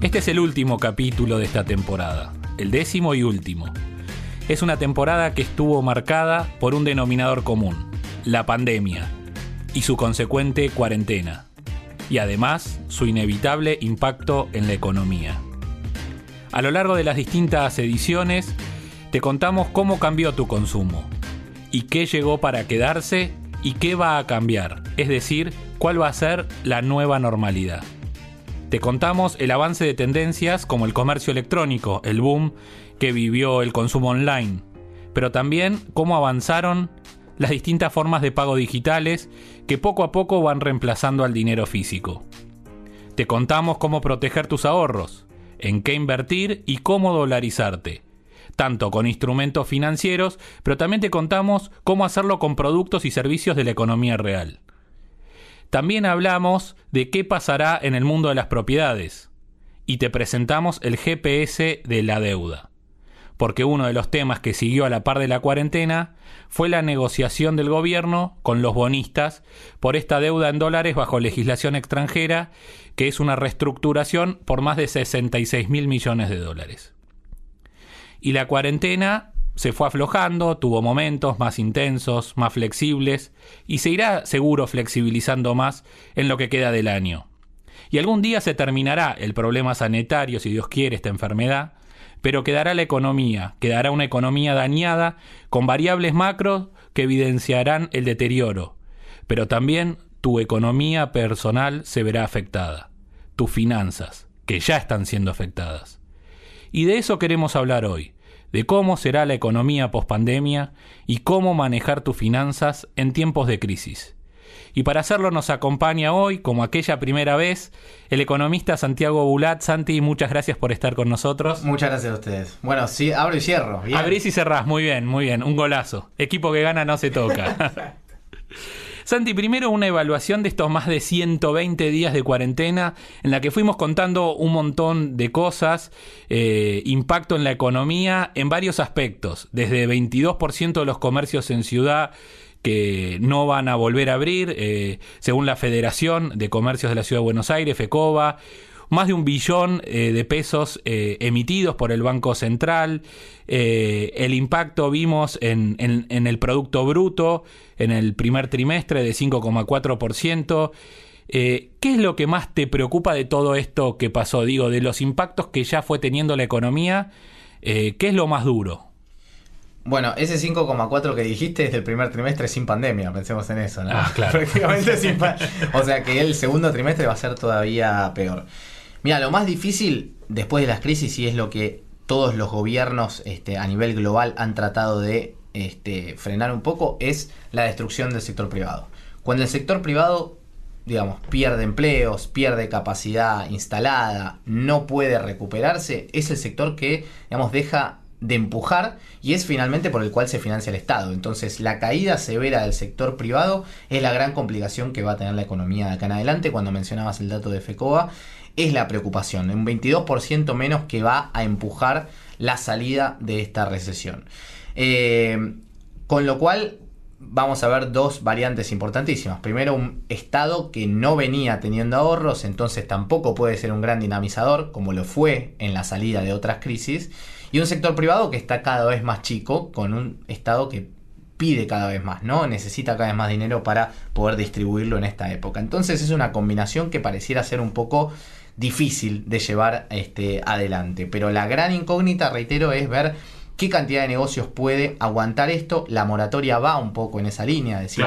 Este es el último capítulo de esta temporada, el décimo y último. Es una temporada que estuvo marcada por un denominador común, la pandemia, y su consecuente cuarentena, y además su inevitable impacto en la economía. A lo largo de las distintas ediciones, te contamos cómo cambió tu consumo, y qué llegó para quedarse y qué va a cambiar, es decir, cuál va a ser la nueva normalidad. Te contamos el avance de tendencias como el comercio electrónico, el boom que vivió el consumo online, pero también cómo avanzaron las distintas formas de pago digitales que poco a poco van reemplazando al dinero físico. Te contamos cómo proteger tus ahorros, en qué invertir y cómo dolarizarte, tanto con instrumentos financieros, pero también te contamos cómo hacerlo con productos y servicios de la economía real. También hablamos de qué pasará en el mundo de las propiedades y te presentamos el GPS de la deuda. Porque uno de los temas que siguió a la par de la cuarentena fue la negociación del gobierno con los bonistas por esta deuda en dólares bajo legislación extranjera, que es una reestructuración por más de 66 mil millones de dólares. Y la cuarentena se fue aflojando, tuvo momentos más intensos, más flexibles, y se irá seguro flexibilizando más en lo que queda del año. Y algún día se terminará el problema sanitario, si Dios quiere, esta enfermedad, pero quedará la economía, quedará una economía dañada con variables macro que evidenciarán el deterioro, pero también tu economía personal se verá afectada, tus finanzas, que ya están siendo afectadas. Y de eso queremos hablar hoy de cómo será la economía pospandemia y cómo manejar tus finanzas en tiempos de crisis. Y para hacerlo nos acompaña hoy, como aquella primera vez, el economista Santiago Bulat. Santi, muchas gracias por estar con nosotros. Muchas gracias a ustedes. Bueno, sí, abro y cierro. Bien. Abrís y cerrás, muy bien, muy bien. Un golazo. Equipo que gana no se toca. Santi, primero una evaluación de estos más de 120 días de cuarentena en la que fuimos contando un montón de cosas, eh, impacto en la economía en varios aspectos, desde 22% de los comercios en ciudad que no van a volver a abrir, eh, según la Federación de Comercios de la Ciudad de Buenos Aires, FECOBA, más de un billón eh, de pesos eh, emitidos por el Banco Central. Eh, el impacto vimos en, en, el Producto Bruto en el primer trimestre de 5,4%. ¿Qué es lo que más te preocupa de todo esto que pasó? Digo, de los impactos que ya fue teniendo la economía, ¿qué es lo más duro? Bueno, ese 5,4 que dijiste es del primer trimestre sin pandemia, pensemos en eso, ¿no? Ah, claro. Prácticamente sin O sea que el segundo trimestre va a ser todavía peor. Mira, lo más difícil después de las crisis, y es lo que todos los gobiernos este, a nivel global han tratado de este, frenar un poco, es la destrucción del sector privado. Cuando el sector privado, digamos, pierde empleos, pierde capacidad instalada, no puede recuperarse, es el sector que, digamos, deja de empujar y es finalmente por el cual se financia el Estado. Entonces la caída severa del sector privado es la gran complicación que va a tener la economía de acá en adelante. Cuando mencionabas el dato de FECOA, es la preocupación, un 22% menos que va a empujar la salida de esta recesión. Eh, con lo cual vamos a ver dos variantes importantísimas. Primero, un Estado que no venía teniendo ahorros, entonces tampoco puede ser un gran dinamizador, como lo fue en la salida de otras crisis. Y un sector privado que está cada vez más chico, con un Estado que pide cada vez más, ¿no? Necesita cada vez más dinero para poder distribuirlo en esta época. Entonces es una combinación que pareciera ser un poco difícil de llevar este, adelante. Pero la gran incógnita, reitero, es ver qué cantidad de negocios puede aguantar esto. La moratoria va un poco en esa línea, decir,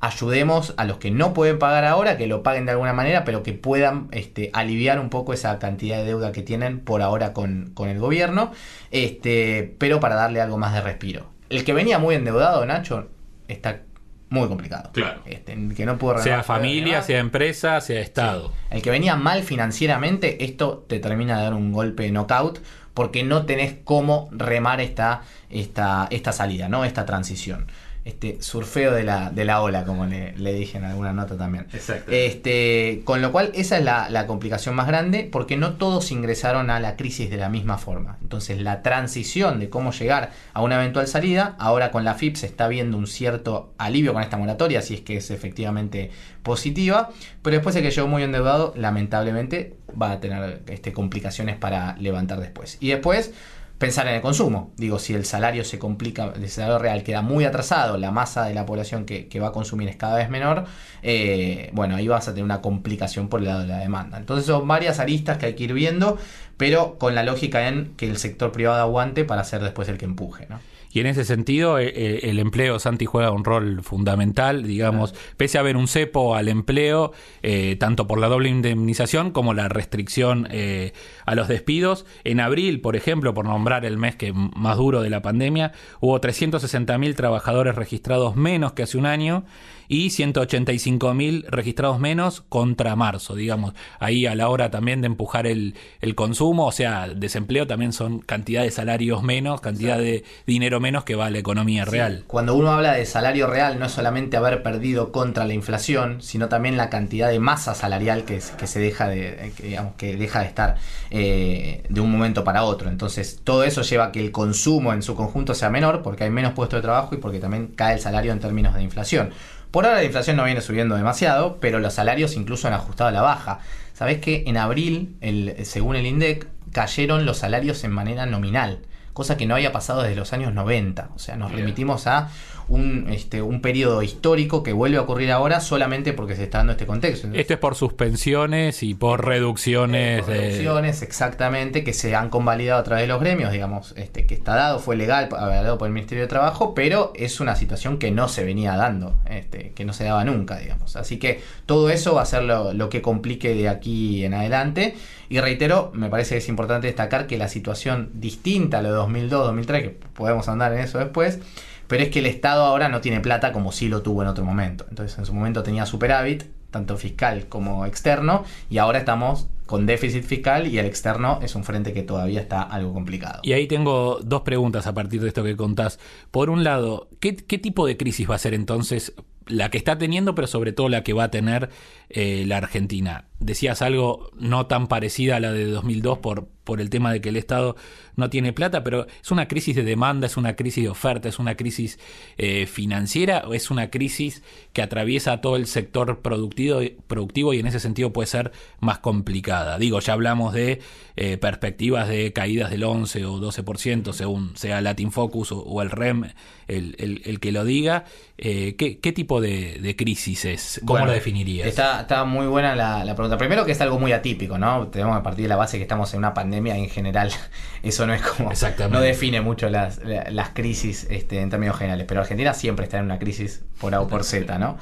ayudemos a los que no pueden pagar ahora, que lo paguen de alguna manera, pero que puedan este, aliviar un poco esa cantidad de deuda que tienen por ahora con, el gobierno, este, pero para darle algo más de respiro. El que venía muy endeudado, Nacho, está muy complicado. Claro. Este, que no pudo sea familia, sea empresa, sea Estado. El que venía mal financieramente, esto te termina de dar un golpe de knockout porque no tenés cómo remar esta, esta, esta salida, ¿no? Esta transición. Este surfeo de la, de la ola, como le, le dije en alguna nota también. Exacto. Este, con lo cual, esa es la, la complicación más grande, porque no todos ingresaron a la crisis de la misma forma. Entonces, la transición de cómo llegar a una eventual salida, ahora con la FIP se está viendo un cierto alivio con esta moratoria, si es que es efectivamente positiva, pero después el que llegó muy endeudado, lamentablemente, va a tener este, complicaciones para levantar después. Y después, pensar en el consumo. Digo, si el salario se complica, el salario real queda muy atrasado, la masa de la población que, va a consumir es cada vez menor, eh, bueno, ahí vas a tener una complicación por el lado de la demanda. Entonces son varias aristas que hay que ir viendo, pero con la lógica en que el sector privado aguante para ser después el que empuje, ¿no? Y en ese sentido, eh, eh, el empleo, Santi, juega un rol fundamental, digamos, pese a haber un cepo al empleo, eh, tanto por la doble indemnización como la restricción eh, a los despidos. En abril, por ejemplo, por nombrar el mes que más duro de la pandemia, hubo 360.000 trabajadores registrados menos que hace un año y 185.000 registrados menos contra marzo, digamos. Ahí a la hora también de empujar el, el consumo, o sea, desempleo también son cantidad de salarios menos, cantidad de dinero menos que va a la economía real. Cuando uno habla de salario real, no es solamente haber perdido contra la inflación, sino también la cantidad de masa salarial que, que se deja de, que, digamos, que deja de estar eh, de un momento para otro. Entonces, todo eso lleva a que el consumo en su conjunto sea menor, porque hay menos puestos de trabajo y porque también cae el salario en términos de inflación. Por ahora la inflación no viene subiendo demasiado, pero los salarios incluso han ajustado a la baja. Sabés que en abril, el, según el INDEC, cayeron los salarios en manera nominal, cosa que no había pasado desde los años 90. O sea, nos Bien. remitimos a un, este, un periodo histórico que vuelve a ocurrir ahora solamente porque se está dando este contexto. Esto es por suspensiones y por reducciones. de- Reducciones, exactamente, que se han convalidado a través de los gremios, digamos, este, que está dado, fue legal, avalado por el Ministerio de Trabajo, pero es una situación que no se venía dando, este, que no se daba nunca, digamos. Así que todo eso va a ser lo, lo que complique de aquí en adelante. Y reitero, me parece que es importante destacar que la situación distinta a lo de 2002-2003, que podemos andar en eso después, pero es que el Estado ahora no tiene plata como sí lo tuvo en otro momento. Entonces, en su momento tenía superávit, tanto fiscal como externo, y ahora estamos con déficit fiscal y el externo es un frente que todavía está algo complicado. Y ahí tengo dos preguntas a partir de esto que contás. Por un lado, ¿qué, tipo de crisis va a ser entonces la que está teniendo, pero sobre todo la que va a tener eh, la Argentina? Decías algo no tan parecida a la de 2002 por, por el tema de que el Estado no tiene plata, pero ¿es una crisis de demanda, es una crisis de oferta, es una crisis eh, financiera o es una crisis que atraviesa a todo el sector productivo, productivo y en ese sentido puede ser más complicada? Digo, ya hablamos de eh, perspectivas de caídas del 11 o 12%, según sea Latin Focus o, el REM el- el que lo diga. Eh, ¿qué, qué tipo de, de crisis es? ¿Cómo Bueno, lo definirías? Está, está muy buena la, la pregunta. Primero que es algo muy atípico, ¿no? Tenemos que partir de la base que estamos en una pandemia y en general eso no es como... Exactamente. No define mucho las, la- las crisis este, en términos generales, pero Argentina siempre está en una crisis por A o por Z, ¿no?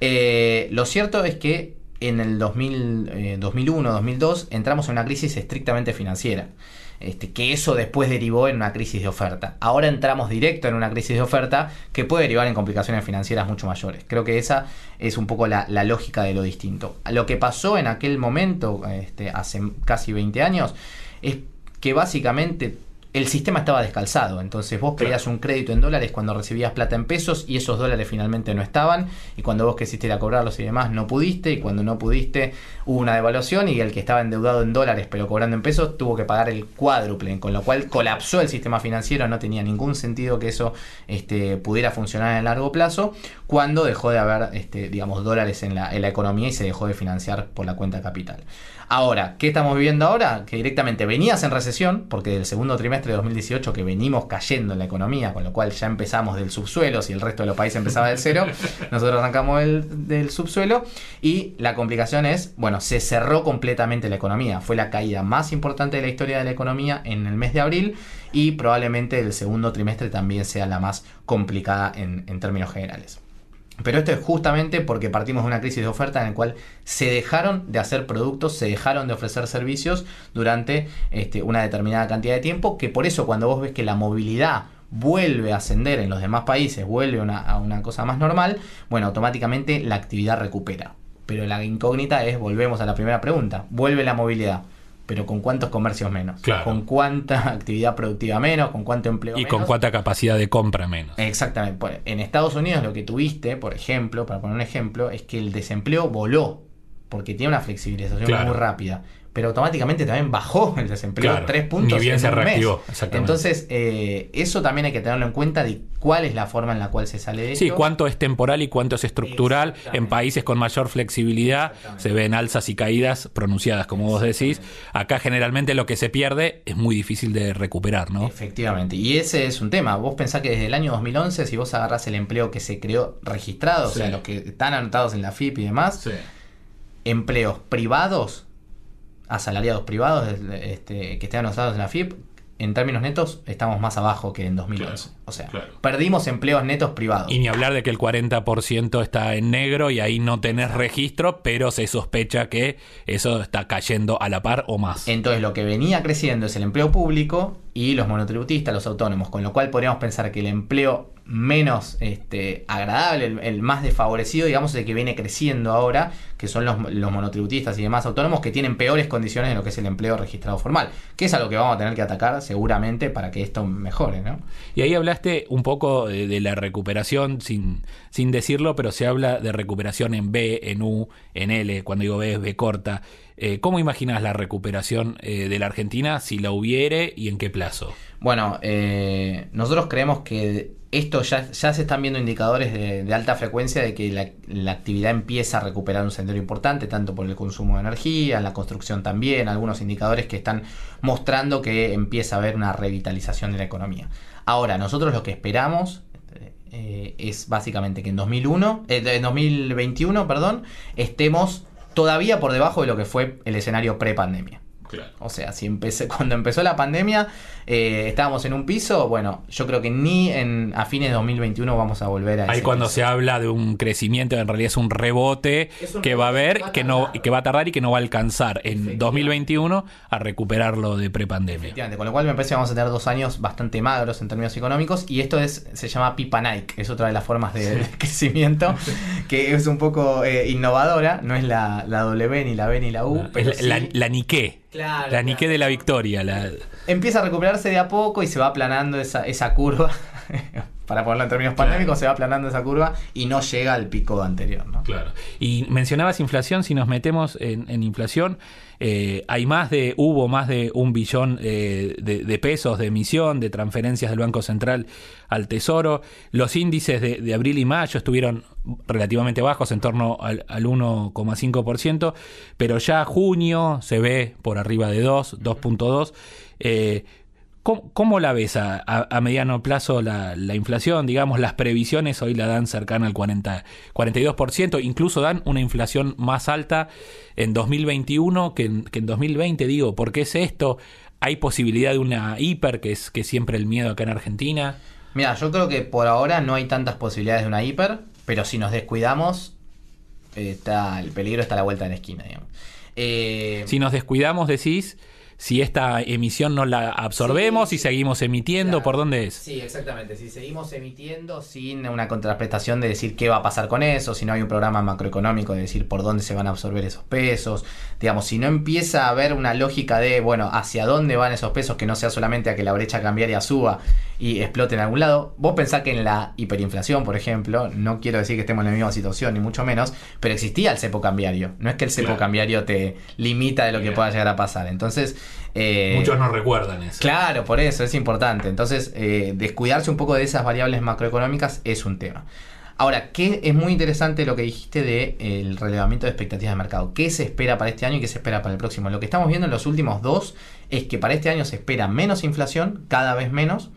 Eh, lo cierto es que en el 2000, eh, 2001, 2002 entramos en una crisis estrictamente financiera. Este, que eso después derivó en una crisis de oferta. Ahora entramos directo en una crisis de oferta que puede derivar en complicaciones financieras mucho mayores. Creo que esa es un poco la, lógica de lo distinto. Lo que pasó en aquel momento, este, hace casi 20 años, es que básicamente el sistema estaba descalzado. Entonces vos pedías un crédito en dólares cuando recibías plata en pesos y esos dólares finalmente no estaban. Y cuando vos quisiste ir a cobrarlos y demás no pudiste. Y cuando no pudiste hubo una devaluación y el que estaba endeudado en dólares pero cobrando en pesos tuvo que pagar el cuádruple. Con lo cual colapsó el sistema financiero. No tenía ningún sentido que eso este, pudiera funcionar en largo plazo. Cuando dejó de haber, este, digamos, dólares en la, en la economía y se dejó de financiar por la cuenta capital. Ahora, ¿qué estamos viviendo ahora? Que directamente venías en recesión, porque del segundo trimestre de 2018 que venimos cayendo en la economía, con lo cual ya empezamos del subsuelo, si el resto de los países empezaba del cero, nosotros arrancamos del, del subsuelo, y la complicación es, bueno, se cerró completamente la economía, fue la caída más importante de la historia de la economía en el mes de abril, y probablemente el segundo trimestre también sea la más complicada en, en términos generales. Pero esto es justamente porque partimos de una crisis de oferta en la cual se dejaron de hacer productos, se dejaron de ofrecer servicios durante este, una determinada cantidad de tiempo, que por eso cuando vos ves que la movilidad vuelve a ascender en los demás países, vuelve a una cosa más normal, bueno, automáticamente la actividad recupera. Pero la incógnita es, volvemos a la primera pregunta, vuelve la movilidad pero con cuántos comercios menos, Claro. con cuánta actividad productiva menos, con cuánto empleo Y menos. con cuánta capacidad de compra menos. Exactamente. En Estados Unidos lo que tuviste, por ejemplo, para poner un ejemplo, es que el desempleo voló, porque tiene una flexibilización Claro. muy rápida. Pero automáticamente también bajó el desempleo Claro. tres puntos. Ni bien en se un mes. reactivó, exactamente. Entonces, eh, eso también hay que tenerlo en cuenta de cuál es la forma en la cual se sale de Sí, esto. cuánto es temporal y cuánto es estructural. En países con mayor flexibilidad se ven alzas y caídas pronunciadas, como vos decís. Acá generalmente lo que se pierde es muy difícil de recuperar, ¿no? Efectivamente, y ese es un tema. Vos pensás que desde el año 2011, si vos agarrás el empleo que se creó registrado, o Sí. sea, los que están anotados en la FIP y demás, empleos privados, asalariados privados este, que estén anotados en la FIP, en términos netos estamos más abajo que en 2011. Claro, o sea, claro. perdimos empleos netos privados. Y ni hablar de que el 40% está en negro y ahí no tenés registro, pero se sospecha que eso está cayendo a la par o más. Entonces lo que venía creciendo es el empleo público y los monotributistas, los autónomos, con lo cual podríamos pensar que el empleo menos este, agradable, el, el más desfavorecido, digamos, es el que viene creciendo ahora, que son los, los monotributistas y demás autónomos que tienen peores condiciones de lo que es el empleo registrado formal, que es algo que vamos a tener que atacar seguramente para que esto mejore, ¿no? Y ahí hablaste un poco de, de la recuperación, sin, sin decirlo, pero se habla de recuperación en B, en U, en L, cuando digo B es B corta. Eh, ¿Cómo imaginas la recuperación eh, de la Argentina si la hubiere y en qué plazo? Bueno, eh, nosotros creemos que esto ya, se están viendo indicadores de, alta frecuencia de que la, actividad empieza a recuperar un sendero importante, tanto por el consumo de energía, la construcción también, algunos indicadores que están mostrando que empieza a haber una revitalización de la economía. Ahora, nosotros lo que esperamos eh, es básicamente que en 2001, eh, en 2021, perdón, estemos todavía por debajo de lo que fue el escenario pre-pandemia. O sea, si empecé, cuando empezó la pandemia eh, estábamos en un piso, bueno, yo creo que ni en, a fines de 2021 vamos a volver a Ahí ese cuando piso. se habla de un crecimiento, en realidad es un rebote Es un que va a haber, que va a que no, tardar. que va a tardar y que no va a alcanzar en Efectivamente. 2021 a recuperarlo de prepandemia. Efectivamente, con lo cual me parece que vamos a tener dos años bastante magros en términos económicos y esto es se llama pipa Nike, es otra de las formas de, de crecimiento que es un poco eh, innovadora, no es la, la W ni la B ni la U, pero Es la, sí- la, la Nikkei. Claro, la claro. de la victoria. La, empieza a recuperarse de a poco y se va aplanando esa, esa curva. Para ponerlo en términos pandémicos, se va aplanando esa curva y no llega al pico anterior. ¿no? Claro. Y mencionabas inflación, si nos metemos en, en inflación, eh, hay más de, hubo más de un billón eh, de, de pesos de emisión, de transferencias del Banco Central al Tesoro. Los índices de, de abril y mayo estuvieron relativamente bajos, en torno al, al 1,5%, pero ya junio se ve por arriba de 2, 2.2. Eh, ¿Cómo, cómo la ves a, a- a mediano plazo la, la inflación? Digamos, las previsiones hoy la dan cercana al 40, 42%, incluso dan una inflación más alta en 2021 que en, que en 2020. Digo, ¿por qué es esto? ¿Hay posibilidad de una hiper, que es, que es siempre el miedo acá en Argentina? Mira, yo creo que por ahora no hay tantas posibilidades de una hiper, pero si nos descuidamos, eh, está, el peligro está a la vuelta de la esquina, digamos. Eh, Si nos descuidamos, decís, si esta emisión no la absorbemos Sí, y seguimos emitiendo, claro. ¿por dónde es? Sí, exactamente. Si seguimos emitiendo sin una contraprestación de decir qué va a pasar con eso, si no hay un programa macroeconómico de decir por dónde se van a absorber esos pesos, digamos, si no empieza a haber una lógica de, bueno, hacia dónde van esos pesos, que no sea solamente a que la brecha cambiaria suba y explote en algún lado, vos pensás que en la hiperinflación, por ejemplo, no quiero decir que estemos en la misma situación, ni mucho menos, pero existía el cepo cambiario. No es que el cepo Claro. cambiario te limita de lo que pueda llegar a pasar. Entonces, eh, no recuerdan eso. Claro, por eso es importante. Entonces, eh, descuidarse un poco de esas variables macroeconómicas es un tema. Ahora, ¿qué es muy interesante lo que dijiste del el relevamiento de expectativas de mercado? ¿Qué se espera para este año y qué se espera para el próximo? Lo que estamos viendo en los últimos dos es que para este año se espera menos inflación, cada vez menos,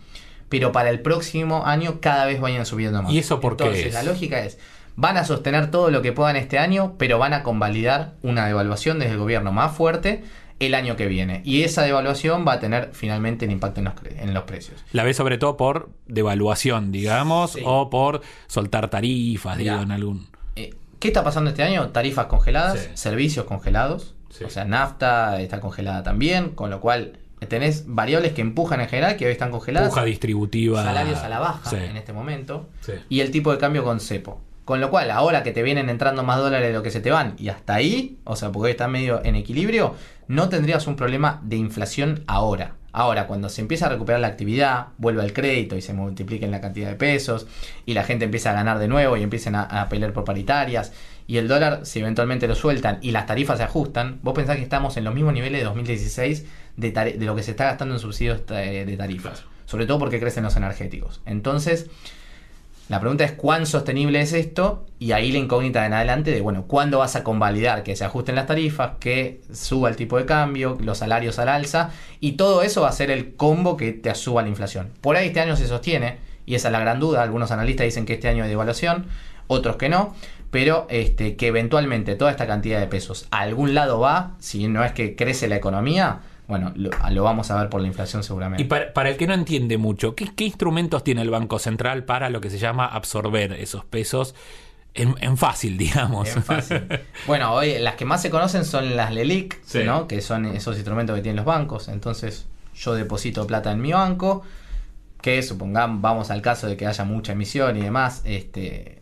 pero para el próximo año cada vez vayan subiendo más. ¿Y eso por qué Entonces, es? la lógica es, van a sostener todo lo que puedan este año, pero van a convalidar una devaluación desde el gobierno más fuerte el año que viene. Y esa devaluación va a tener finalmente el impacto en los, en los precios. La ves sobre todo por devaluación, digamos, Sí. o por soltar tarifas, digo, Mirá. en algún... Eh, ¿Qué está pasando este año? Tarifas congeladas, Sí. servicios congelados. Sí. O sea, nafta está congelada también, con lo cual tenés variables que empujan en general, que hoy están congeladas. Puja distributiva. Salarios a la baja Sí. en este momento. Sí. Y el tipo de cambio con cepo. Con lo cual, ahora que te vienen entrando más dólares de lo que se te van y hasta ahí, o sea, porque hoy está medio en equilibrio, no tendrías un problema de inflación ahora. Ahora, cuando se empieza a recuperar la actividad, vuelve el crédito y se multipliquen la cantidad de pesos y la gente empieza a ganar de nuevo y empiecen a, a pelear por paritarias y el dólar, si eventualmente lo sueltan y las tarifas se ajustan, vos pensás que estamos en los mismos niveles de 2016 de, lo que se está gastando en subsidios eh, de tarifas. Sobre todo porque crecen los energéticos. Entonces, la pregunta es cuán sostenible es esto y ahí la incógnita de en adelante de, bueno, ¿cuándo vas a convalidar que se ajusten las tarifas, que suba el tipo de cambio, los salarios al alza? Y todo eso va a ser el combo que te suba la inflación. Por ahí este año se sostiene y esa es la gran duda. Algunos analistas dicen que este año hay devaluación, otros que no. Pero este, que eventualmente toda esta cantidad de pesos a algún lado va, si no es que crece la economía, bueno, lo, lo vamos a ver por la inflación seguramente. Y para, para el que no entiende mucho, ¿qué, qué instrumentos tiene el Banco Central para lo que se llama absorber esos pesos en, en fácil, digamos? Bien fácil. Bueno, hoy las que más se conocen son las LELIC, Sí. ¿no? que son esos instrumentos que tienen los bancos. Entonces, yo deposito plata en mi banco, que supongamos, vamos al caso de que haya mucha emisión y demás, este,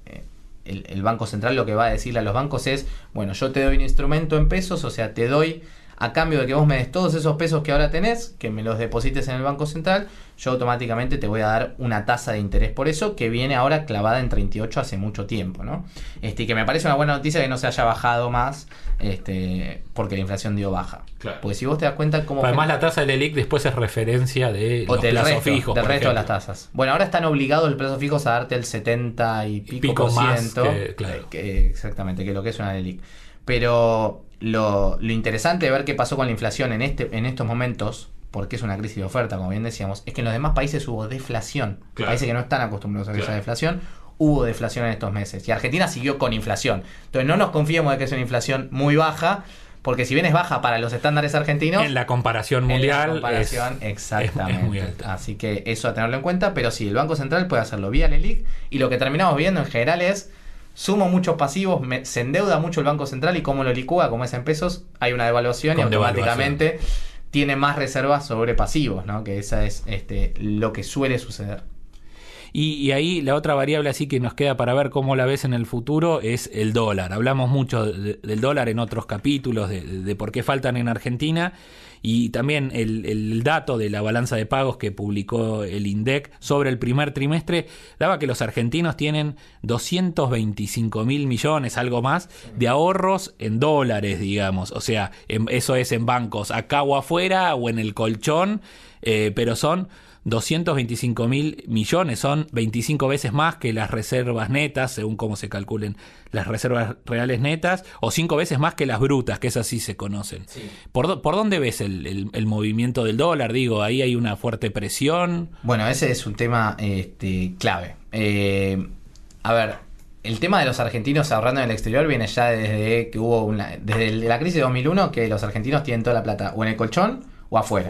el, el Banco Central lo que va a decirle a los bancos es, bueno, yo te doy un instrumento en pesos, o sea, te doy a cambio de que vos me des todos esos pesos que ahora tenés, que me los deposites en el Banco Central, yo automáticamente te voy a dar una tasa de interés por eso que viene ahora clavada en 38 hace mucho tiempo, ¿no? Este, y que me parece una buena noticia que no se haya bajado más, este, porque la inflación dio baja. Claro. Porque si vos te das cuenta cómo... Además, la tasa del ELIC después es referencia de o los del plazos resto, fijos. del por resto de las tasas. Bueno, ahora están obligados el plazo fijos a darte el 70 y pico, pico por más ciento. que- claro. que- exactamente, que lo que es una LELIC. Pero lo, lo interesante de ver qué pasó con la inflación en, este, en estos momentos, porque es una crisis de oferta, como bien decíamos, es que en los demás países hubo deflación. Claro. Países que no están acostumbrados a esa deflación, hubo deflación en estos meses. Y Argentina siguió con inflación. Entonces no nos confiemos de que es una inflación muy baja, porque si bien es baja para los estándares argentinos, En la comparación en la mundial. comparación, es- exactamente. es muy alta. Así que eso a tenerlo en cuenta, pero sí, el Banco Central puede hacerlo vía LELIC y lo que terminamos viendo en general es sumo muchos pasivos, me- se endeuda mucho el Banco Central y como lo licúa, como es en pesos, hay una devaluación y automáticamente tiene más reservas sobre pasivos, ¿no? Que esa es este, lo que suele suceder. Y, y ahí la otra variable así que nos queda para ver cómo la ves en el futuro es el dólar. Hablamos mucho de- del dólar en otros capítulos, de, de por qué faltan en Argentina, y también el, el dato de la balanza de pagos que publicó el INDEC sobre el primer trimestre daba que los argentinos tienen 225 mil millones, algo más, de ahorros en dólares, digamos. O sea, en- eso es en bancos acá o afuera o en el colchón, eh, pero son 225 mil millones, son 25 veces más que las reservas netas, según cómo se calculen las reservas reales netas, o 5 veces más que las brutas, que esas sí se conocen. ¿Por, dó- por dónde ves el, el- el movimiento del dólar? Digo, ahí hay una fuerte presión. Bueno, ese es un tema este, clave. Eh, a ver, el tema de los argentinos ahorrando en el exterior viene ya desde que hubo una, desde la crisis de 2001 que los argentinos tienen toda la plata o en el colchón o afuera.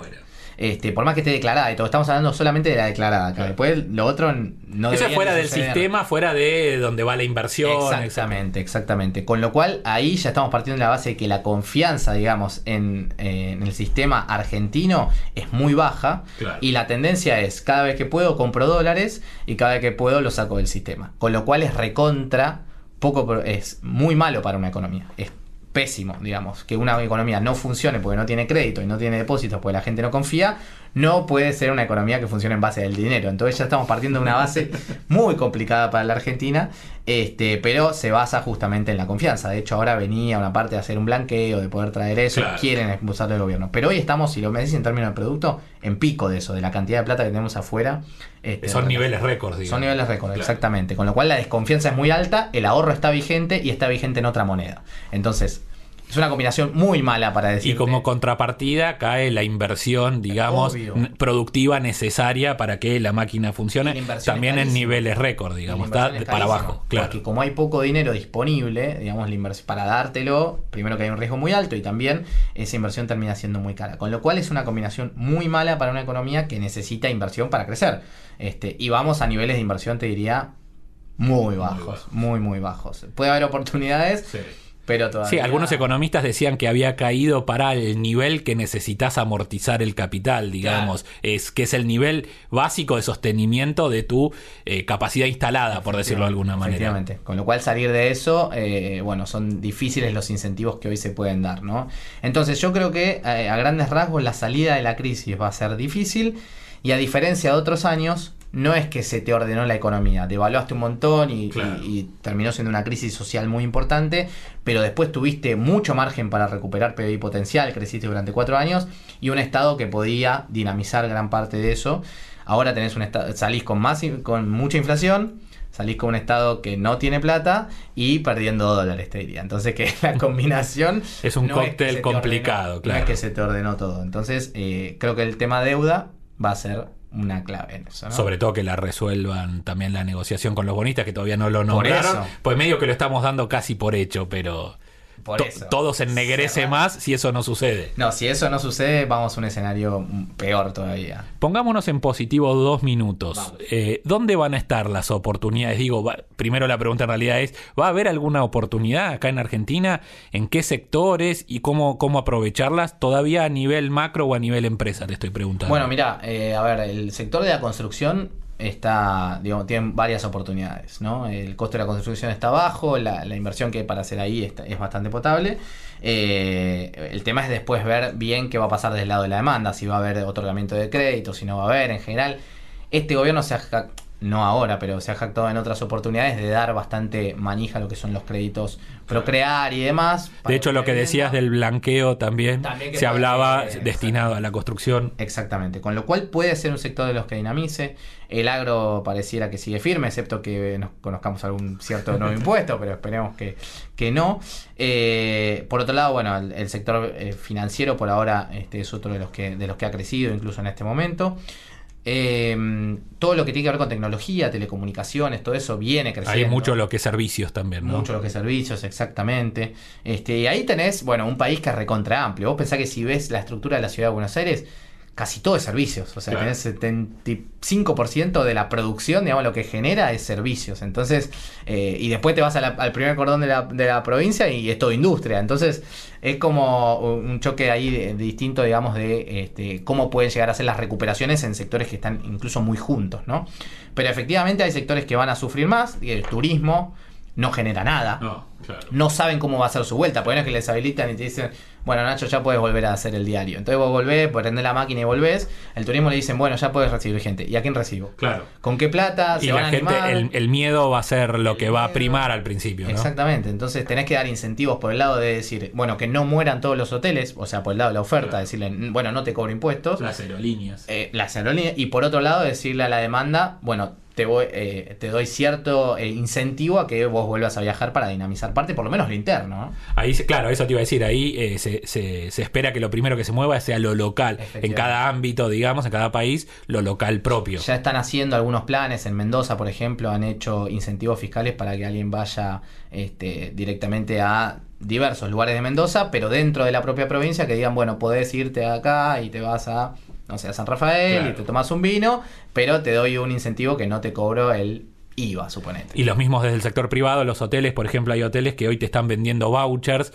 Este, por más que esté declarada y todo, estamos hablando solamente de la declarada. acá. Después lo otro no Eso fuera del suceder. sistema, fuera de donde va la inversión. Exactamente, exactamente. Con lo cual, ahí ya estamos partiendo de la base de que la confianza, digamos, en, eh, en el sistema argentino es muy baja. Claro. Y la tendencia es, cada vez que puedo compro dólares y cada vez que puedo los saco del sistema. Con lo cual es recontra, poco, es muy malo para una economía. Es pésimo, digamos, que una economía no funcione porque no tiene crédito y no tiene depósitos porque la gente no confía, no puede ser una economía que funcione en base del dinero. Entonces ya estamos partiendo de una base muy complicada para la Argentina, este, pero se basa justamente en la confianza. De hecho, ahora venía una parte de hacer un blanqueo, de poder traer eso, Claro. quieren expulsarlo del gobierno. Pero hoy estamos, si lo me decís en términos de producto, en pico de eso, de la cantidad de plata que tenemos afuera. este, Son niveles récords, digamos. son niveles récord, Claro. exactamente. Con lo cual la desconfianza es muy alta, el ahorro está vigente y está vigente en otra moneda. Entonces, es una combinación muy mala para decir. Y como contrapartida cae la inversión, digamos, productiva necesaria para que la máquina funcione, la también en niveles récord, digamos, está es para abajo, claro. Porque como hay poco dinero disponible, digamos, la inversión para dártelo, primero que hay un riesgo muy alto y también esa inversión termina siendo muy cara. Con lo cual es una combinación muy mala para una economía que necesita inversión para crecer. Este, y vamos a niveles de inversión, te diría, muy bajos, bajos. muy, muy bajos. Puede haber oportunidades, Sí. Pero todavía... Sí, algunos economistas decían que había caído para el nivel que necesitas amortizar el capital, digamos, es que es el nivel básico de sostenimiento de tu eh, capacidad instalada, por decirlo de alguna manera. Efectivamente. Con lo cual salir de eso, eh, bueno, son difíciles los incentivos que hoy se pueden dar, ¿no? Entonces yo creo que eh, a grandes rasgos la salida de la crisis va a ser difícil y a diferencia de otros años, no es que se te ordenó la economía, devaluaste un montón y, Claro. y- y terminó siendo una crisis social muy importante, pero después tuviste mucho margen para recuperar PBI potencial, creciste durante cuatro años y un Estado que podía dinamizar gran parte de eso. Ahora tenés un estado, salís con, más, con mucha inflación, salís con un Estado que no tiene plata y perdiendo dólares, te diría. Entonces que la combinación... Es un cóctel complicado, ordenó, claro. No es que se te ordenó todo. Entonces eh, creo que el tema deuda va a ser una clave en eso. ¿no? Sobre todo que la resuelvan también la negociación con los bonistas, que todavía no lo Por nombraron. eso. Pues medio que lo estamos dando casi por hecho, pero Por to- eso. todo se ennegrece más si eso no sucede. No, si eso no sucede, vamos a un escenario peor todavía. Pongámonos en positivo dos minutos. Eh, ¿Dónde van a estar las oportunidades? Digo, va- primero la pregunta en realidad es, ¿va a haber alguna oportunidad acá en Argentina? ¿En qué sectores y cómo, cómo aprovecharlas? Todavía a nivel macro o a nivel empresa, te estoy preguntando. Bueno, mira, eh, a ver, el sector de la construcción está, digamos, tiene varias oportunidades, ¿no? El costo de la construcción está bajo, la, inversión que hay para hacer ahí está- es bastante potable. Eh, el tema es después ver bien qué va a pasar del lado de la demanda, si va a haber otorgamiento de crédito, si no va a haber, en general. Este gobierno se ha, no ahora, pero se ha jactado en otras oportunidades de dar bastante manija a lo que son los créditos procrear y demás. de hecho, lo que decías del blanqueo también, se hablaba destinado a la construcción. Exactamente, con lo cual puede ser un sector de los que dinamice. El agro pareciera que sigue firme, excepto que nos conozcamos algún cierto nuevo impuesto, pero esperemos que, que no. Eh, por otro lado, bueno, el, el sector eh, financiero por ahora este, es otro de los que de los que ha crecido incluso en este momento. Eh, todo lo que tiene que ver con tecnología, telecomunicaciones, todo eso viene creciendo. Hay mucho lo que es servicios también, ¿no? Mucho lo que es servicios, exactamente. Este, y ahí tenés, bueno, un país que es recontra amplio. Vos pensás que si ves la estructura de la ciudad de Buenos Aires, casi todo es servicios. O sea, Claro. tenés 75% de la producción, digamos, lo que genera es servicios. Entonces, eh, y después te vas a la- al primer cordón de la, de la provincia y es todo industria. Entonces, es como un choque ahí de- de distinto, digamos, de este, cómo pueden llegar a ser las recuperaciones en sectores que están incluso muy juntos, ¿no? Pero efectivamente hay sectores que van a sufrir más, y el turismo no genera nada No, claro. no saben cómo va a ser su vuelta. Porque no es que les habilitan y te dicen, bueno, Nacho, ya puedes volver a hacer el diario. Entonces vos volvés, prendés la máquina y volvés. El turismo le dicen, bueno, ya puedes recibir gente. ¿Y a quién recibo? Claro. ¿Con qué plata? Y ¿Se van la a gente, el, el miedo va a ser lo El que va a miedo. primar al principio, ¿no? Exactamente, entonces tenés que dar incentivos por el lado de decir, bueno, que no mueran todos los hoteles, o sea, por el lado de la oferta, Claro. decirle, bueno, no te cobro impuestos, Las aerolíneas. eh, las aerolíneas, y por otro lado decirle a la demanda, bueno, te, voy, eh, te doy cierto eh, incentivo a que vos vuelvas a viajar para dinamizar parte, por lo menos lo interno, ¿no? Ahí, claro, eso te iba a decir, ahí eh, se, se- se espera que lo primero que se mueva sea lo local, en cada ámbito, digamos, en cada país, lo local propio. Ya están haciendo algunos planes. En Mendoza, por ejemplo, han hecho incentivos fiscales para que alguien vaya este, directamente a diversos lugares de Mendoza, pero dentro de la propia provincia que digan, bueno, podés irte acá y te vas a, no sé, a San Rafael Claro. y te tomas un vino, pero te doy un incentivo que no te cobro el IVA, suponete. Y los mismos desde el sector privado, los hoteles, por ejemplo, hay hoteles que hoy te están vendiendo vouchers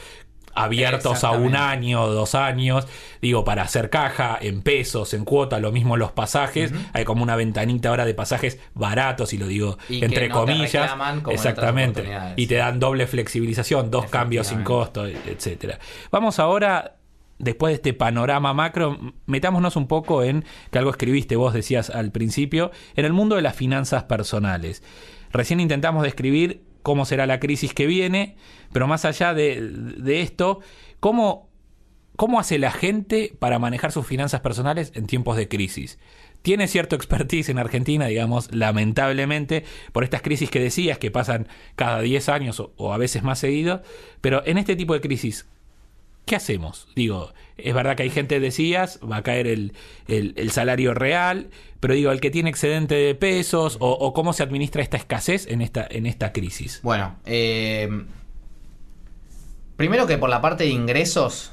abiertos a un año, dos años, digo, para hacer caja en pesos, en cuota, lo mismo los pasajes, hay como una ventanita ahora de pasajes baratos, y lo digo Y entre no comillas, en exactamente, y te dan doble flexibilización, dos cambios sin costo, etcétera. Vamos ahora después de este panorama macro, metámonos un poco en que algo escribiste, vos decías al principio, en el mundo de las finanzas personales. Recién intentamos describir cómo será la crisis que viene, pero más allá de, de esto, ¿cómo, ¿cómo hace la gente para manejar sus finanzas personales en tiempos de crisis? Tiene cierto expertise en Argentina, digamos, lamentablemente, por estas crisis que decías, que pasan cada 10 años o, o a veces más seguido, pero en este tipo de crisis, ¿qué hacemos? Digo, es verdad que hay gente, decías, va a caer el, el- el salario real, pero digo, el que tiene excedente de pesos, o, o cómo se administra esta escasez en esta, en esta crisis. Bueno, eh, primero que por la parte de ingresos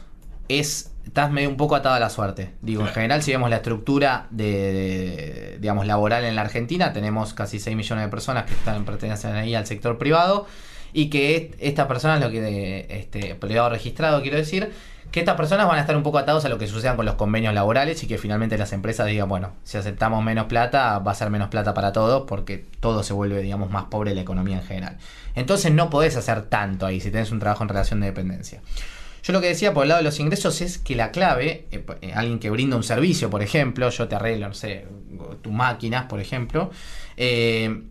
es estás medio un poco atado a la suerte. Digo, en general si vemos la estructura de, de, digamos laboral en la Argentina, tenemos casi 6 millones de personas que están pertenecen ahí al sector privado y que estas personas, lo que este privado registrado quiero decir, que estas personas van a estar un poco atados a lo que sucedan con los convenios laborales y que finalmente las empresas digan, bueno, si aceptamos menos plata, va a ser menos plata para todos porque todo se vuelve, digamos, más pobre la economía en general. Entonces no podés hacer tanto ahí si tenés un trabajo en relación de dependencia. Yo lo que decía por el lado de los ingresos es que la clave, eh, eh, alguien que brinda un servicio, por ejemplo, yo te arreglo, no sé, tu máquinas, por ejemplo, eh,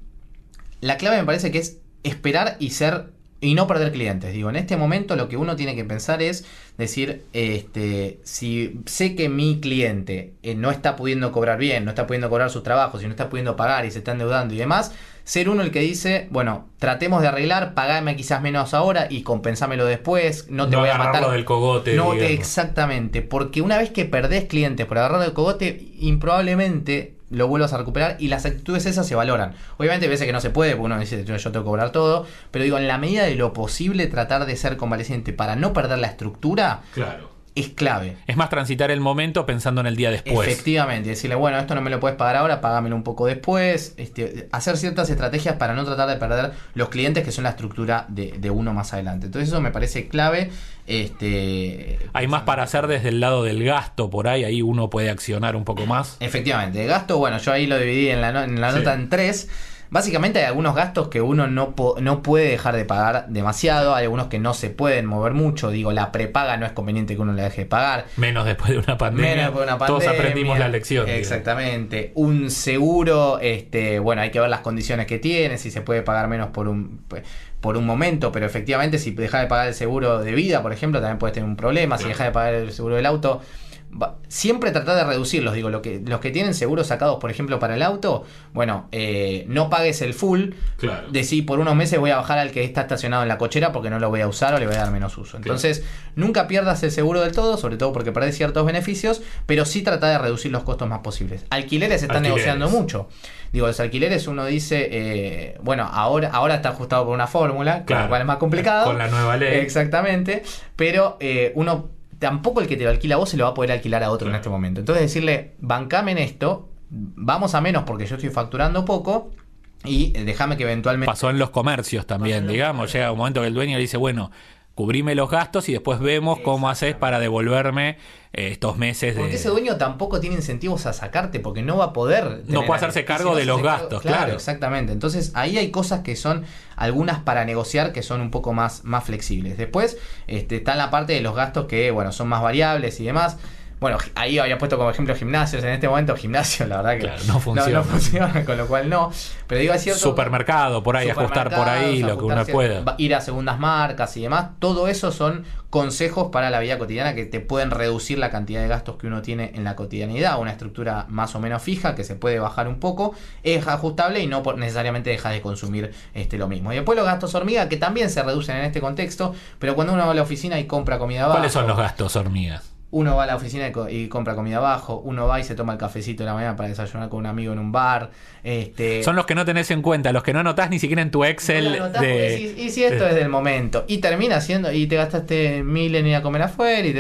la clave me parece que es esperar y ser y no perder clientes. Digo, en este momento lo que uno tiene que pensar es decir, este, si sé que mi cliente eh, no está pudiendo cobrar bien, no está pudiendo cobrar sus trabajos, si no está pudiendo pagar y se está endeudando y demás, ser uno el que dice, bueno, tratemos de arreglar, pagame quizás menos ahora y compensámelo después, no te voy a matar. del cogote. No, exactamente, porque una vez que perdés clientes por agarrar del cogote, improbablemente lo vuelvas a recuperar y las actitudes esas se valoran. Obviamente, a veces que no se puede, porque uno dice yo, tengo que cobrar todo, pero digo, en la medida de lo posible, tratar de ser convaleciente para no perder la estructura. Claro es clave. Es más transitar el momento pensando en el día después. Efectivamente, decirle, bueno, esto no me lo puedes pagar ahora, págamelo un poco después. Este, hacer ciertas estrategias para no tratar de perder los clientes que son la estructura de, uno más adelante. Entonces eso me parece clave. Este, Hay más para hacer desde el lado del gasto por ahí, ahí uno puede accionar un poco más. Efectivamente, el gasto, bueno, yo ahí lo dividí en la, en la nota en tres. Básicamente hay algunos gastos que uno no, no puede dejar de pagar demasiado, hay algunos que no se pueden mover mucho, digo, la prepaga no es conveniente que uno la deje de pagar. Menos después de una pandemia. Menos después de una pandemia. Todos aprendimos la lección. Exactamente. Un seguro, este, bueno, hay que ver las condiciones que tiene, si se puede pagar menos por un por un momento, pero efectivamente si dejas de pagar el seguro de vida, por ejemplo, también puedes tener un problema, si dejas de pagar el seguro del auto, siempre tratar de reducirlos. Digo, lo que, los que tienen seguros sacados, por ejemplo, para el auto, bueno, eh, no pagues el full. Claro. Decir, por unos meses voy a bajar al que está estacionado en la cochera porque no lo voy a usar o le voy a dar menos uso. Entonces, nunca pierdas el seguro del todo, sobre todo porque perdés ciertos beneficios, pero sí trata de reducir los costos más posibles. Alquileres se están negociando mucho. Digo, los alquileres uno dice, eh, bueno, ahora, ahora está ajustado por una fórmula, claro. cual es más complicado. Con la nueva ley. Exactamente. Pero eh, uno tampoco el que te lo alquila a vos se lo va a poder alquilar a otro en este momento. Entonces decirle, bancame en esto, vamos a menos porque yo estoy facturando poco. Y eh, déjame que eventualmente. Pasó en los comercios también, digamos. Llega un momento que el dueño dice, bueno, cubrime los gastos y después vemos cómo haces para devolverme eh, estos meses de... Porque ese dueño tampoco tiene incentivos a sacarte porque no va a poder... No puede hacerse cargo de los gastos, claro, Exactamente. Entonces ahí hay cosas que son algunas para negociar que son un poco más, más flexibles. Después este, está la parte de los gastos que, bueno, son más variables y demás. Bueno, ahí había puesto como ejemplo gimnasios. En este momento, gimnasio, la verdad que no, funciona. funciona. con lo cual no. Pero digo, es cierto. Supermercado, por ahí, ajustar por ahí lo que uno pueda. Ir a segundas marcas y demás. Todo eso son consejos para la vida cotidiana que te pueden reducir la cantidad de gastos que uno tiene en la cotidianidad. Una estructura más o menos fija que se puede bajar un poco. Es ajustable y no necesariamente deja de consumir este, lo mismo. Y después los gastos hormiga, que también se reducen en este contexto. Pero cuando uno va a la oficina y compra comida abajo. ¿Cuáles son los gastos hormigas? Uno va a la oficina y, compra comida abajo, uno va y se toma el cafecito de la mañana para desayunar con un amigo en un bar. Este, Son los que no tenés en cuenta, los que no anotás ni siquiera en tu Excel. y si esto es del momento. Y termina siendo, y te gastaste mil en ir a comer afuera, y,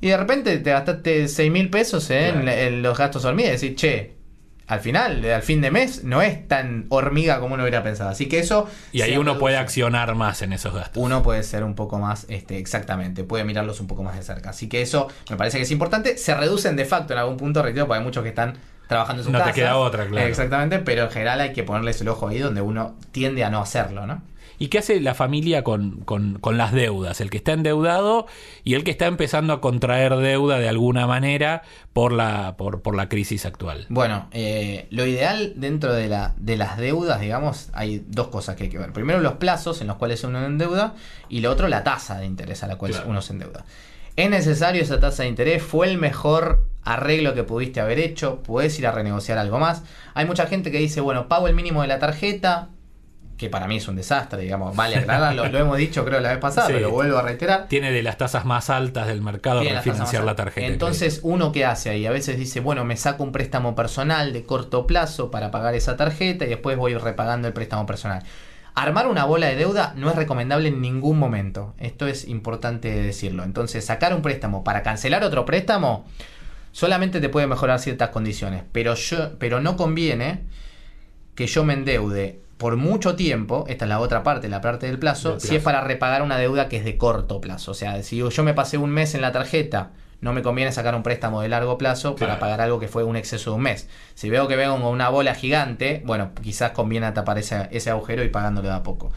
y de repente te gastaste seis mil pesos en, los gastos hormigas. Y decís, che, al final, al fin de mes, no es tan hormiga como uno hubiera pensado. Así que eso. Y ahí uno puede accionar más en esos gastos. Uno puede ser un poco más, este, exactamente, puede mirarlos un poco más de cerca. Así que eso me parece que es importante. Se reducen de facto en algún punto, reitero, porque hay muchos que están trabajando en su casa. No te queda otra, claro. Exactamente, pero en general hay que ponerles el ojo ahí donde uno tiende a no hacerlo, ¿no? ¿Y qué hace la familia con, las deudas? El que está endeudado y el que está empezando a contraer deuda de alguna manera por la, por, por la crisis actual. Bueno, eh, lo ideal dentro de, la, de las deudas, digamos, hay dos cosas que hay que ver. Primero los plazos en los cuales uno endeuda y lo otro la tasa de interés a la cual uno se endeuda. ¿Es necesario esa tasa de interés? ¿Fue el mejor arreglo que pudiste haber hecho? ¿Puedes ir a renegociar algo más? Hay mucha gente que dice, bueno, pago el mínimo de la tarjeta, que para mí es un desastre, digamos, vale aclararlo, lo hemos dicho creo la vez pasada, pero lo vuelvo a reiterar. Tiene de las tasas más altas del mercado para financiar la tarjeta. Entonces, uno qué hace ahí, a veces dice, bueno, me saco un préstamo personal de corto plazo para pagar esa tarjeta y después voy repagando el préstamo personal. Armar una bola de deuda no es recomendable en ningún momento. Esto es importante decirlo. Entonces, sacar un préstamo para cancelar otro préstamo solamente te puede mejorar ciertas condiciones, pero yo pero no conviene que yo me endeude por mucho tiempo, esta es la otra parte, la parte del plazo, Del si plazo. es para repagar una deuda que es de corto plazo. O sea, si yo me pasé un mes en la tarjeta, no me conviene sacar un préstamo de largo plazo para pagar algo que fue un exceso de un mes. Si veo que vengo con una bola gigante, bueno, quizás conviene tapar ese, ese agujero y pagándolo de a poco.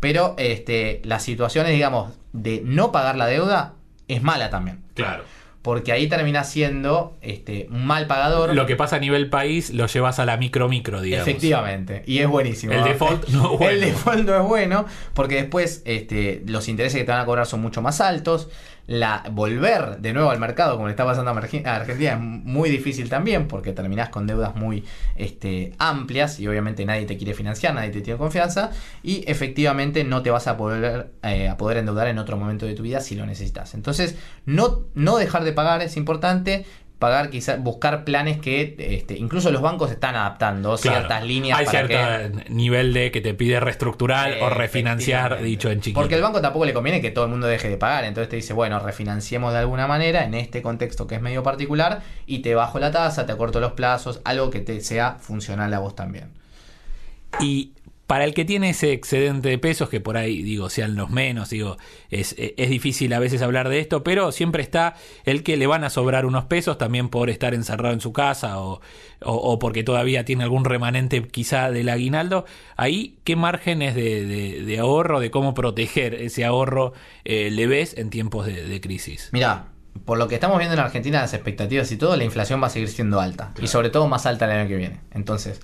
Pero este, las situaciones, digamos, de no pagar la deuda es mala también. Claro. Porque ahí termina siendo este, un mal pagador. Lo que pasa a nivel país lo llevas a la micro micro, digamos. Efectivamente, y es buenísimo. El default no es bueno. El default no es bueno, porque después este, los intereses que te van a cobrar son mucho más altos. La, volver de nuevo al mercado, como le está pasando a Argentina, es muy difícil también, porque terminás con deudas muy este, amplias y obviamente nadie te quiere financiar, nadie te tiene confianza, y efectivamente no te vas a poder, eh, a poder endeudar en otro momento de tu vida si lo necesitas. Entonces, no, no dejar de pagar es importante. Pagar, quizás buscar planes que este, incluso los bancos están adaptando Claro. ciertas líneas Hay para cierto que nivel de que te pide reestructurar o refinanciar, dicho en chiquito. Porque al banco tampoco le conviene que todo el mundo deje de pagar. Entonces te dice, bueno, refinanciemos de alguna manera en este contexto que es medio particular y te bajo la tasa, te acorto los plazos, algo que te sea funcional a vos también. Y para el que tiene ese excedente de pesos, que por ahí, digo, sean los menos, digo, es, es difícil a veces hablar de esto, pero siempre está el que le van a sobrar unos pesos también por estar encerrado en su casa o, o, o porque todavía tiene algún remanente quizá del aguinaldo. Ahí, ¿qué márgenes de, de, de ahorro, de cómo proteger ese ahorro eh, le ves en tiempos de, de crisis? Mira, por lo que estamos viendo en Argentina, las expectativas y todo, la inflación va a seguir siendo alta. Y sobre todo más alta el año que viene. Entonces,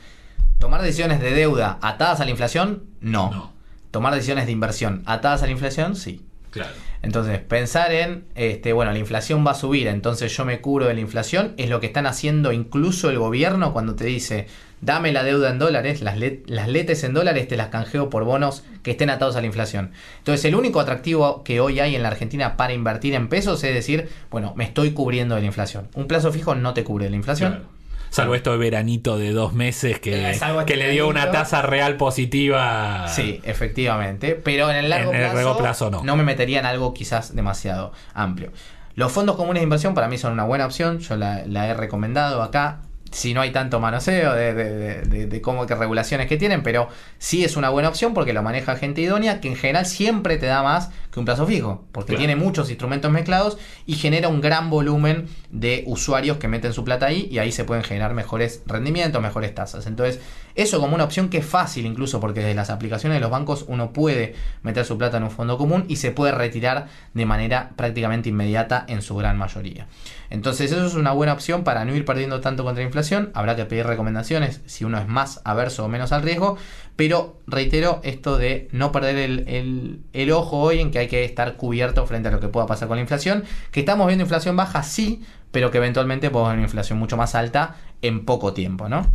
tomar decisiones de deuda atadas a la inflación, no. No. Tomar decisiones de inversión atadas a la inflación, sí. Claro. Entonces, pensar en, este, bueno, la inflación va a subir, entonces yo me cubro de la inflación, es lo que están haciendo incluso el gobierno cuando te dice, dame la deuda en dólares, las, let- las letes en dólares te las canjeo por bonos que estén atados a la inflación. Entonces, el único atractivo que hoy hay en la Argentina para invertir en pesos es decir, bueno, me estoy cubriendo de la inflación. Un plazo fijo no te cubre de la inflación. Claro. Salvo esto de veranito de dos meses que, Eh, que le dio una tasa real positiva. Sí, efectivamente. Pero en el largo En el plazo, largo plazo no. me metería en algo quizás demasiado amplio. Los fondos comunes de inversión para mí son una buena opción. Yo la, la he recomendado acá. Si no hay tanto manoseo de, de, de- de- de cómo que regulaciones que tienen, pero sí es una buena opción porque lo maneja gente idónea que en general siempre te da más que un plazo fijo, porque Claro. tiene muchos instrumentos mezclados y genera un gran volumen de usuarios que meten su plata ahí y ahí se pueden generar mejores rendimientos, mejores tasas. Entonces, eso como una opción que es fácil incluso porque desde las aplicaciones de los bancos uno puede meter su plata en un fondo común y se puede retirar de manera prácticamente inmediata en su gran mayoría. Entonces eso es una buena opción para no ir perdiendo tanto contra la inflación. Habrá que pedir recomendaciones si uno es más averso o menos al riesgo. Pero reitero esto de no perder el, el- el ojo hoy en que hay que estar cubierto frente a lo que pueda pasar con la inflación. Que estamos viendo inflación baja, sí, pero que eventualmente podemos ver una inflación mucho más alta en poco tiempo, ¿no?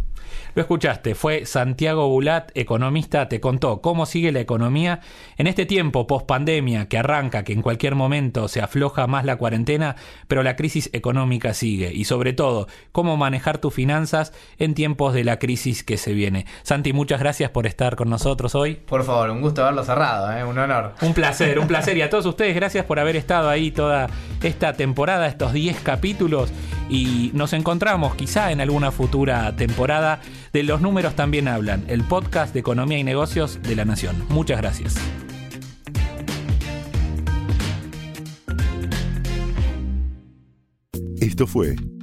Lo escuchaste, fue Santiago Bulat, economista, te contó cómo sigue la economía en este tiempo post pandemia que arranca, que en cualquier momento se afloja más la cuarentena, pero la crisis económica sigue y sobre todo cómo manejar tus finanzas en tiempos de la crisis que se viene. Santi, muchas gracias por estar con nosotros hoy. Por favor, un gusto haberlo cerrado, ¿eh? un honor. Un placer, un placer. Y a todos ustedes, gracias por haber estado ahí toda esta temporada, estos 10 capítulos. Y nos encontramos quizá en alguna futura temporada de Los Números también hablan, el podcast de economía y negocios de la Nación. Muchas gracias. Esto fue